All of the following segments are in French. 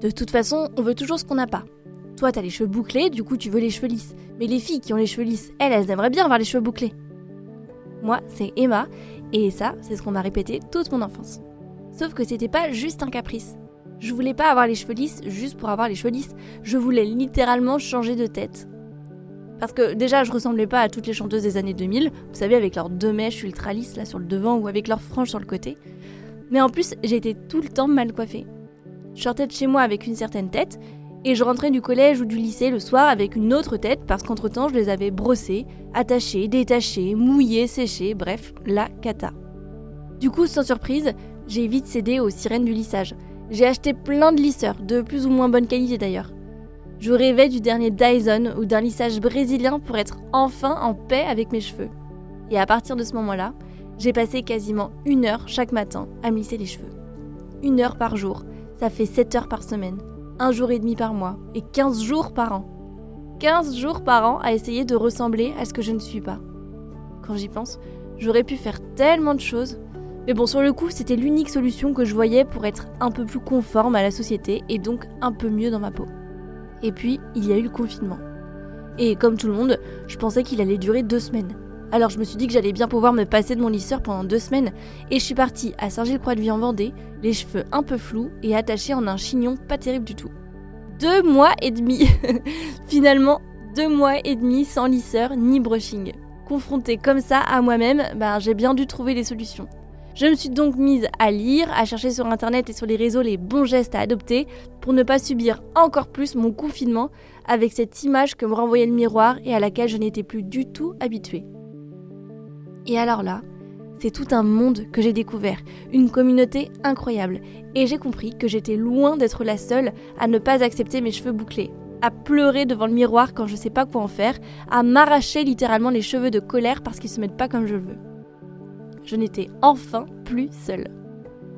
De toute façon, on veut toujours ce qu'on n'a pas. Toi, t'as les cheveux bouclés, du coup, tu veux les cheveux lisses. Mais les filles qui ont les cheveux lisses, elles, elles aimeraient bien avoir les cheveux bouclés. Moi, c'est Emma, et ça, c'est ce qu'on m'a répété toute mon enfance. Sauf que c'était pas juste un caprice. Je voulais pas avoir les cheveux lisses juste pour avoir les cheveux lisses. Je voulais littéralement changer de tête. Parce que déjà, je ressemblais pas à toutes les chanteuses des années 2000, vous savez, avec leurs deux mèches ultra lisses là sur le devant ou avec leurs franges sur le côté. Mais en plus, j'étais tout le temps mal coiffée. Je sortais de chez moi avec une certaine tête, et je rentrais du collège ou du lycée le soir avec une autre tête parce qu'entre-temps, je les avais brossées, attachées, détachées, mouillées, séchées, bref, la cata. Du coup, sans surprise, j'ai vite cédé aux sirènes du lissage. J'ai acheté plein de lisseurs, de plus ou moins bonne qualité d'ailleurs. Je rêvais du dernier Dyson ou d'un lissage brésilien pour être enfin en paix avec mes cheveux. Et à partir de ce moment-là, j'ai passé quasiment une heure chaque matin à me lisser les cheveux. Une heure par jour, ça fait 7 heures par semaine, un jour et demi par mois et 15 jours par an. 15 jours par an à essayer de ressembler à ce que je ne suis pas. Quand j'y pense, j'aurais pu faire tellement de choses. Mais bon, sur le coup, c'était l'unique solution que je voyais pour être un peu plus conforme à la société et donc un peu mieux dans ma peau. Et puis, il y a eu le confinement. Et comme tout le monde, je pensais qu'il allait durer deux semaines. Alors je me suis dit que j'allais bien pouvoir me passer de mon lisseur pendant deux semaines, et je suis partie à Saint-Gilles-Croix-de-Vie en Vendée, les cheveux un peu flous et attachés en un chignon pas terrible du tout. Deux mois et demi Finalement, deux mois et demi sans lisseur ni brushing. Confrontée comme ça à moi-même, ben, j'ai bien dû trouver des solutions. Je me suis donc mise à lire, à chercher sur internet et sur les réseaux les bons gestes à adopter pour ne pas subir encore plus mon confinement avec cette image que me renvoyait le miroir et à laquelle je n'étais plus du tout habituée. Et alors là, c'est tout un monde que j'ai découvert, une communauté incroyable, et j'ai compris que j'étais loin d'être la seule à ne pas accepter mes cheveux bouclés, à pleurer devant le miroir quand je sais pas quoi en faire, à m'arracher littéralement les cheveux de colère parce qu'ils se mettent pas comme je veux je n'étais enfin plus seule.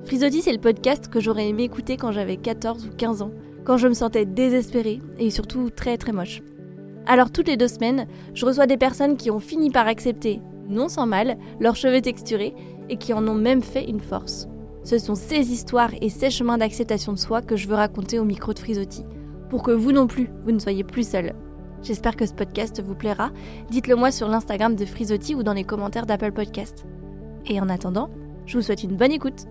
Frisotti, c'est le podcast que j'aurais aimé écouter quand j'avais 14 ou 15 ans, quand je me sentais désespérée et surtout très très moche. Alors toutes les deux semaines, je reçois des personnes qui ont fini par accepter, non sans mal, leurs cheveux texturés et qui en ont même fait une force. Ce sont ces histoires et ces chemins d'acceptation de soi que je veux raconter au micro de Frisotti, pour que vous non plus, vous ne soyez plus seul. J'espère que ce podcast vous plaira. Dites-le moi sur l'Instagram de Frisotti ou dans les commentaires d'Apple Podcast. Et en attendant, je vous souhaite une bonne écoute.